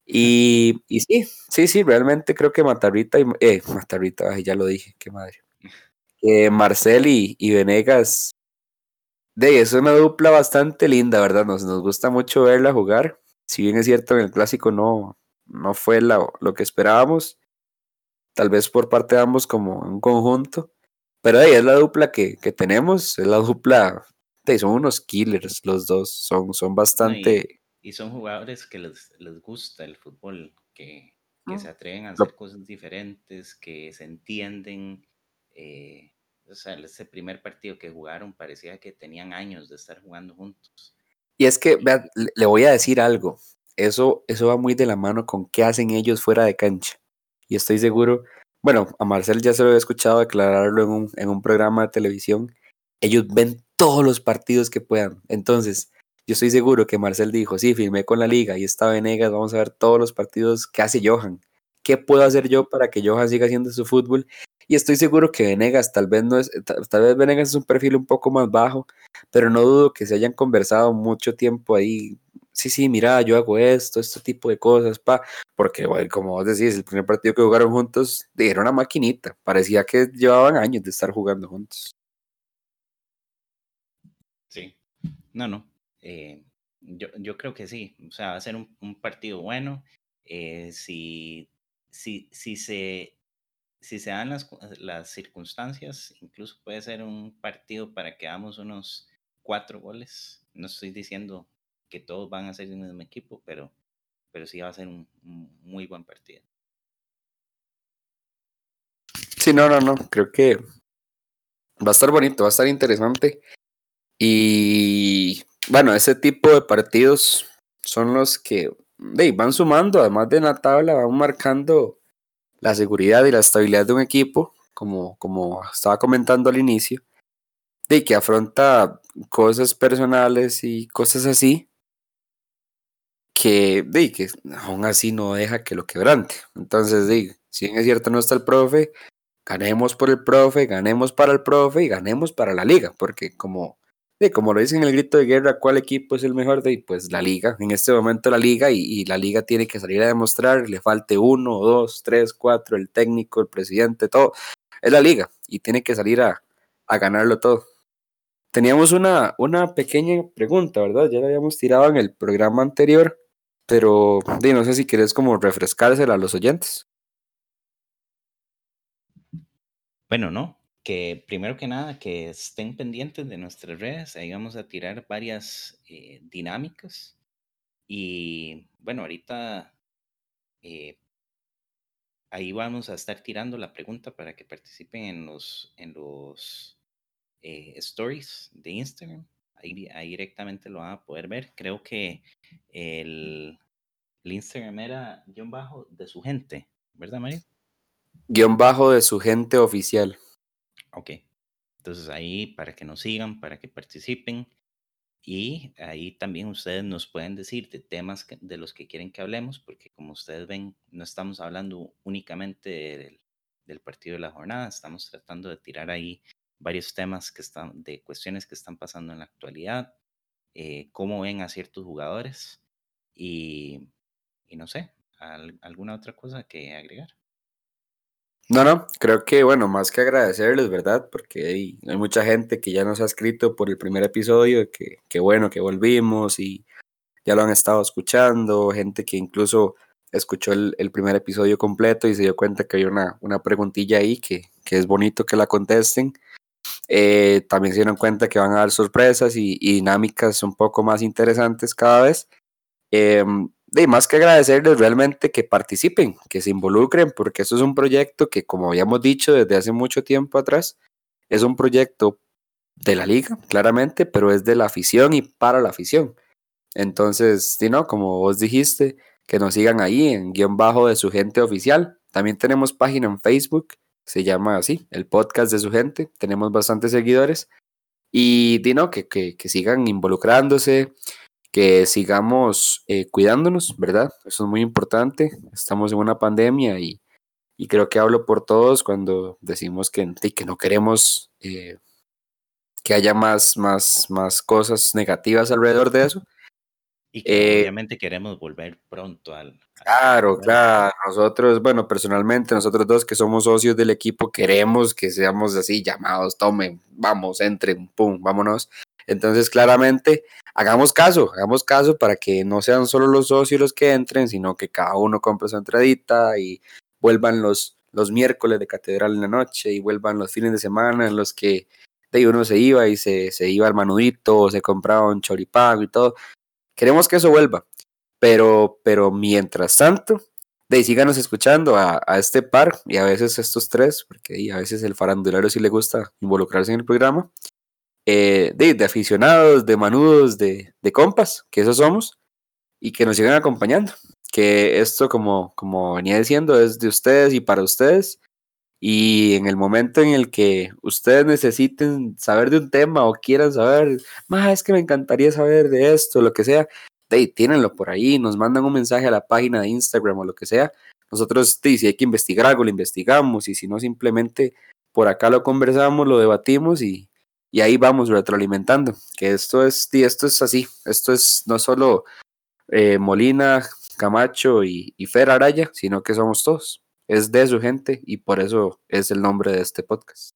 Y, y sí, sí, sí, realmente creo que Matarrita y eh, Matarrita, ay, ya lo dije, qué madre. Que Marcel y, y Venegas, de es una dupla bastante linda, ¿verdad? Nos, nos gusta mucho verla jugar. Si bien es cierto, en el clásico no, no fue la, lo que esperábamos, tal vez por parte de ambos como un conjunto. Pero ahí es la dupla que, que tenemos, es la dupla, son unos killers los dos, son, son bastante... y, y, son jugadores que les, les gusta el fútbol, que, que Mm. se atreven a Lo- hacer cosas diferentes, que se entienden. eh, o sea, ese primer partido que jugaron parecía que tenían años de estar jugando juntos. Y es que, vean, le, voy a decir algo, eso, eso va muy de la mano con qué hacen ellos fuera de cancha. Y estoy seguro, bueno, a Marcel ya se lo había escuchado declararlo en un, en un programa de televisión, ellos ven todos los partidos que puedan. Entonces, yo estoy seguro que Marcel dijo, sí, firmé con la liga y está Venegas, vamos a ver todos los partidos que hace Johan. ¿Qué puedo hacer yo para que Johan siga haciendo su fútbol? Y estoy seguro que Venegas tal vez no es, tal, vez Venegas es un perfil un poco más bajo, pero no dudo que se hayan conversado mucho tiempo ahí. Sí, sí, mira, yo hago esto, este tipo de cosas, pa, porque bueno, como vos decís, el primer partido que jugaron juntos era una maquinita, parecía que llevaban años de estar jugando juntos. Sí, no, no. Eh, yo, yo creo que sí, o sea, va a ser un, un partido bueno. Eh, si, si, si, se, si se dan las, las circunstancias, incluso puede ser un partido para que hagamos unos cuatro goles. No estoy diciendo que todos van a ser del mismo equipo, pero, pero sí va a ser un, muy buen partido. Sí, no, no, no. Creo que va a estar bonito, va a estar interesante. Y bueno, ese tipo de partidos son los que van sumando, además de en la tabla, van marcando la seguridad y la estabilidad de un equipo, como, como estaba comentando al inicio, de que afronta cosas personales y cosas así, que, de, que aún así no deja que lo quebrante. Entonces, de, si bien es cierto no está el profe, ganemos por el profe, ganemos para el profe y ganemos para la liga, porque como Sí, como lo dicen en el grito de guerra, ¿cuál equipo es el mejor? De, pues la liga, en este momento la liga, y, la liga tiene que salir a demostrar, le falte uno, dos, tres, cuatro, el técnico, el presidente, todo. Es la liga y tiene que salir a, ganarlo todo. Teníamos una, una pequeña pregunta, ¿verdad? Ya la habíamos tirado en el programa anterior, pero no sé si quieres como refrescársela a los oyentes. Bueno, no, que primero que nada, que estén pendientes de nuestras redes, ahí vamos a tirar varias eh, dinámicas. Y bueno, ahorita eh, ahí vamos a estar tirando la pregunta para que participen en los, en los eh, stories de Instagram. Ahí, ahí, directamente lo van a poder ver. Creo que el, el Instagram era guion bajo de su gente, ¿verdad, Mario? Guión bajo de su gente oficial. Ok. Entonces ahí para que nos sigan, para que participen. Y ahí también ustedes nos pueden decir de temas de los que quieren que hablemos, porque como ustedes ven, no estamos hablando únicamente del, partido de la jornada, estamos tratando de tirar ahí varios temas que están, de cuestiones que están pasando en la actualidad, eh, cómo ven a ciertos jugadores y, y no sé, alguna otra cosa que agregar. No, no, creo que, bueno, más que agradecerles, ¿verdad? Porque hay, mucha gente que ya nos ha escrito por el primer episodio, que, que bueno, que volvimos y ya lo han estado escuchando, gente que incluso escuchó el, primer episodio completo y se dio cuenta que hay una, una preguntilla ahí que, que es bonito que la contesten. Eh, también se dieron cuenta que van a dar sorpresas y, dinámicas un poco más interesantes cada vez. Eh, de más que agradecerles realmente que participen, que se involucren, porque eso es un proyecto que, como habíamos dicho desde hace mucho tiempo atrás, es un proyecto de la liga, claramente, pero es de la afición y para la afición. Entonces, no, como vos dijiste, que nos sigan ahí en guion bajo de su gente oficial. También tenemos página en Facebook, se llama así, el podcast de su gente. Tenemos bastantes seguidores. Y Dino, que, que, que sigan involucrándose, que sigamos eh, cuidándonos, ¿verdad? Eso es muy importante. Estamos en una pandemia y, creo que hablo por todos cuando decimos que, que no queremos eh, que haya más, más, más cosas negativas alrededor de eso. Y que eh, obviamente queremos volver pronto al... Claro, claro. Nosotros, bueno, personalmente, nosotros dos que somos socios del equipo, queremos que seamos así llamados, tomen, vamos, entren, pum, vámonos. Entonces, claramente, hagamos caso, hagamos caso para que no sean solo los socios los que entren, sino que cada uno compre su entradita y vuelvan los, los miércoles de catedral en la noche y vuelvan los fines de semana en los que de uno se iba y se, se iba al manudito, se compraba un choripán y todo. Queremos que eso vuelva, pero, pero mientras tanto, de síganos escuchando a, a, este par y a veces estos tres, porque a veces el farandulero sí le gusta involucrarse en el programa. Eh, de, aficionados, de manudos, de, de, compas, que esos somos, y que nos sigan acompañando. Que esto, como, como venía diciendo, es de ustedes y para ustedes. Y en el momento en el que ustedes necesiten saber de un tema o quieran saber, más es que me encantaría saber de esto, lo que sea, de, tírenlo por ahí, nos mandan un mensaje a la página de Instagram o lo que sea. Nosotros, si hay que investigar algo, lo investigamos, y si no, simplemente por acá lo conversamos, lo debatimos y, y ahí vamos retroalimentando, que esto es, esto es así, esto es no solo eh, Molina, Camacho y, y Fer Araya, sino que somos todos, es de su gente y por eso es el nombre de este podcast.